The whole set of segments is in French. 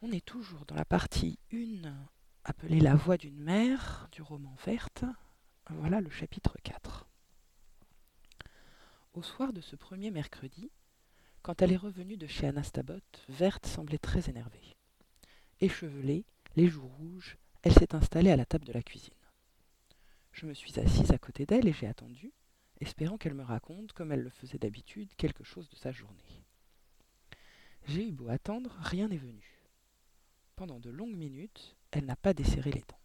On est toujours dans la partie 1 appelée La voix d'une mère du roman Verte. Voilà le chapitre 4. Au soir de ce premier mercredi, quand elle est revenue de chez Anastabot, Verte semblait très énervée. Échevelée, les joues rouges, elle s'est installée à la table de la cuisine. Je me suis assise à côté d'elle et j'ai attendu, espérant qu'elle me raconte, comme elle le faisait d'habitude, quelque chose de sa journée. J'ai eu beau attendre, rien n'est venu. Pendant de longues minutes, elle n'a pas desserré les dents.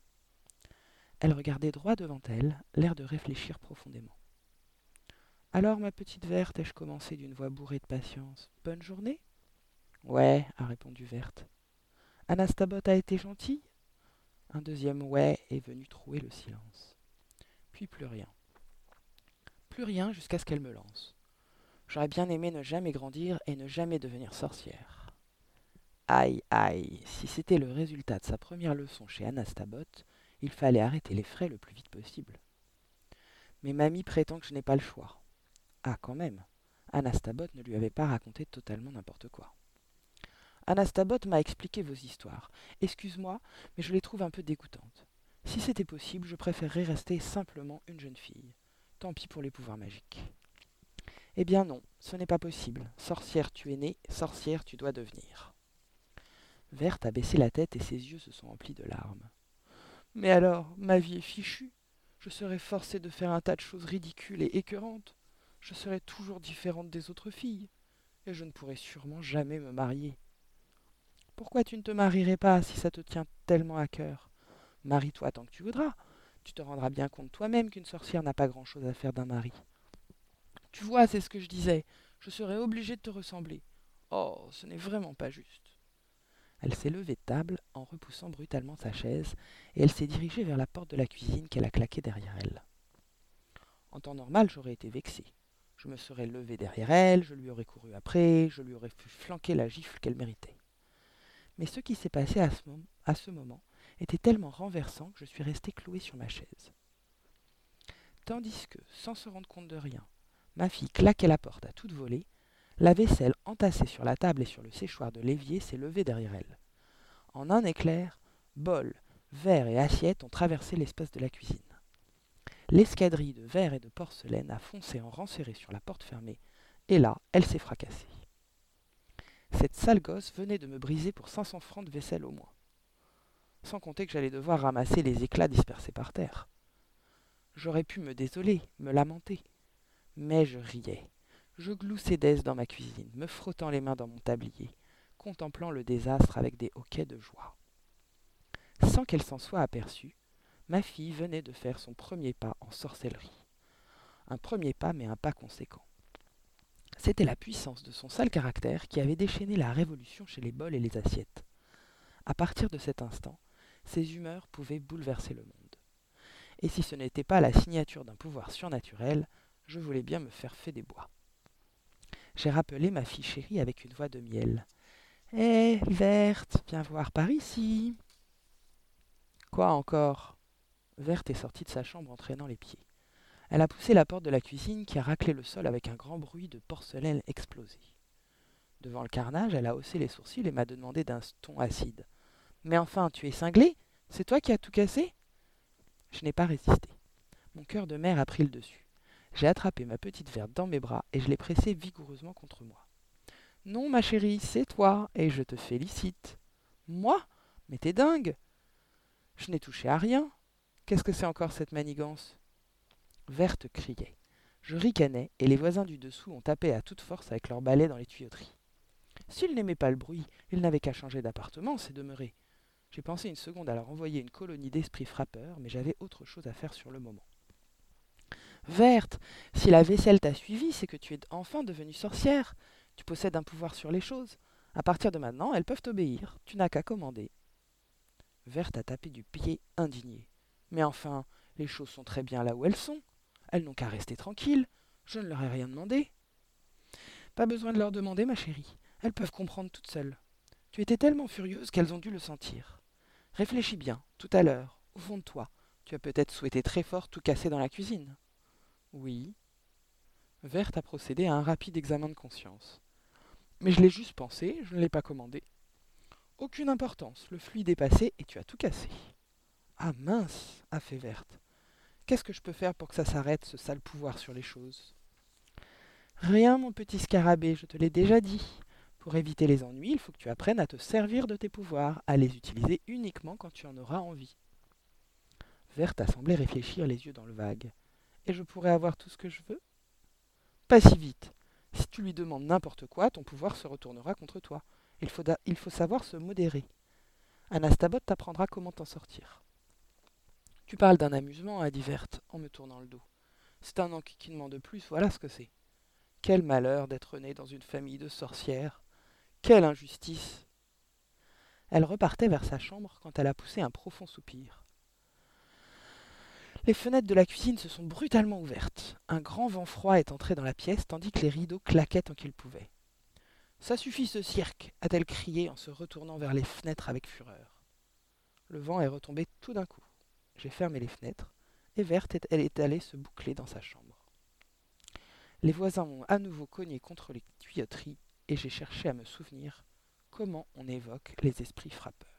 Elle regardait droit devant elle, l'air de réfléchir profondément. Alors, ma petite Verte, ai-je commencé d'une voix bourrée de patience? Bonne journée Ouais, a répondu Verte. Anastabot a été gentil? Un deuxième ouais est venu trouer le silence. Puis plus rien. Plus rien jusqu'à ce qu'elle me lance. J'aurais bien aimé ne jamais grandir et ne jamais devenir sorcière. Aïe, aïe, si c'était le résultat de sa première leçon chez Anastabot, il fallait arrêter les frais le plus vite possible. Mais mamie prétend que je n'ai pas le choix. Ah, quand même, Anastabot ne lui avait pas raconté totalement n'importe quoi. Anastabot m'a expliqué vos histoires. Excuse-moi, mais je les trouve un peu dégoûtantes. Si c'était possible, je préférerais rester simplement une jeune fille. Tant pis pour les pouvoirs magiques. Eh bien non, ce n'est pas possible. Sorcière tu es née, sorcière tu dois devenir. Verte a baissé la tête et ses yeux se sont remplis de larmes. Mais alors, ma vie est fichue. Je serai forcée de faire un tas de choses ridicules et écœurantes. Je serai toujours différente des autres filles. Et je ne pourrai sûrement jamais me marier. Pourquoi tu ne te marierais pas si ça te tient tellement à cœur? Marie-toi tant que tu voudras. Tu te rendras bien compte toi-même qu'une sorcière n'a pas grand-chose à faire d'un mari. Tu vois, c'est ce que je disais. Je serai obligée de te ressembler. Oh, ce n'est vraiment pas juste. Elle s'est levée de table en repoussant brutalement sa chaise, et elle s'est dirigée vers la porte de la cuisine qu'elle a claquée derrière elle. En temps normal, j'aurais été vexé. Je me serais levé derrière elle, je lui aurais couru après, je lui aurais fait flanquer la gifle qu'elle méritait. Mais ce qui s'est passé à ce, moment, à ce moment était tellement renversant que je suis resté cloué sur ma chaise. Tandis que, sans se rendre compte de rien, ma fille claquait la porte à toute volée, la vaisselle entassée sur la table et sur le séchoir de l'évier s'est levée derrière elle. En un éclair, bol, verre et assiette ont traversé l'espace de la cuisine. L'escadrille de verre et de porcelaine a foncé en rang sur la porte fermée, et là, elle s'est fracassée. Cette sale gosse venait de me briser pour 500 francs de vaisselle au moins. Sans compter que j'allais devoir ramasser les éclats dispersés par terre. J'aurais pu me désoler, me lamenter. Mais je riais. Je gloussais d'aise dans ma cuisine, me frottant les mains dans mon tablier, contemplant le désastre avec des hoquets de joie. Sans qu'elle s'en soit aperçue, ma fille venait de faire son premier pas en sorcellerie. Un premier pas, mais un pas conséquent. C'était la puissance de son sale caractère qui avait déchaîné la révolution chez les bols et les assiettes. À partir de cet instant, ses humeurs pouvaient bouleverser le monde. Et si ce n'était pas la signature d'un pouvoir surnaturel, je voulais bien me faire fait des bois j'ai rappelé ma fille chérie avec une voix de miel. Hé, eh, Verte, viens voir par ici. Quoi encore? Verte est sortie de sa chambre en traînant les pieds. Elle a poussé la porte de la cuisine qui a raclé le sol avec un grand bruit de porcelaine explosée. Devant le carnage, elle a haussé les sourcils et m'a demandé d'un ton acide. Mais enfin, tu es cinglé? C'est toi qui as tout cassé? Je n'ai pas résisté. Mon cœur de mère a pris le dessus. J'ai attrapé ma petite verte dans mes bras et je l'ai pressée vigoureusement contre moi. Non, ma chérie, c'est toi, et je te félicite. Moi? Mais t'es dingue Je n'ai touché à rien. Qu'est-ce que c'est encore cette manigance? Verte criait. Je ricanais, et les voisins du dessous ont tapé à toute force avec leurs balais dans les tuyauteries. S'ils n'aimaient pas le bruit, ils n'avaient qu'à changer d'appartement, c'est demeuré. J'ai pensé une seconde à leur envoyer une colonie d'esprits frappeurs, mais j'avais autre chose à faire sur le moment. Verte, si la vaisselle t'a suivi, c'est que tu es enfin devenue sorcière. Tu possèdes un pouvoir sur les choses. À partir de maintenant, elles peuvent t'obéir. Tu n'as qu'à commander. Verte a tapé du pied, indignée. Mais enfin, les choses sont très bien là où elles sont. Elles n'ont qu'à rester tranquilles. Je ne leur ai rien demandé. Pas besoin de leur demander, ma chérie. Elles peuvent comprendre toutes seules. Tu étais tellement furieuse qu'elles ont dû le sentir. Réfléchis bien, tout à l'heure, au fond de toi. Tu as peut-être souhaité très fort tout casser dans la cuisine. Oui. Verte a procédé à un rapide examen de conscience. Mais je l'ai juste pensé, je ne l'ai pas commandé. Aucune importance, le fluide est passé et tu as tout cassé. Ah mince, a fait Verte. Qu'est-ce que je peux faire pour que ça s'arrête, ce sale pouvoir sur les choses? Rien, mon petit scarabée, je te l'ai déjà dit. Pour éviter les ennuis, il faut que tu apprennes à te servir de tes pouvoirs, à les utiliser uniquement quand tu en auras envie. Verte a semblé réfléchir les yeux dans le vague. Et je pourrais avoir tout ce que je veux Pas si vite. Si tu lui demandes n'importe quoi, ton pouvoir se retournera contre toi. Il faut, savoir se modérer. Anastabot t'apprendra comment t'en sortir. Tu parles d'un amusement, a dit Verte, en me tournant le dos. C'est un enquiquinement de plus, voilà ce que c'est. Quel malheur d'être né dans une famille de sorcières. Quelle injustice. Elle repartait vers sa chambre quand elle a poussé un profond soupir. Les fenêtres de la cuisine se sont brutalement ouvertes. Un grand vent froid est entré dans la pièce tandis que les rideaux claquaient tant qu'ils pouvaient. Ça suffit ce cirque, a-t-elle crié en se retournant vers les fenêtres avec fureur. Le vent est retombé tout d'un coup. J'ai fermé les fenêtres, et Verte, elle est allée se boucler dans sa chambre. Les voisins ont à nouveau cogné contre les tuyauteries, et j'ai cherché à me souvenir comment on évoque les esprits frappeurs.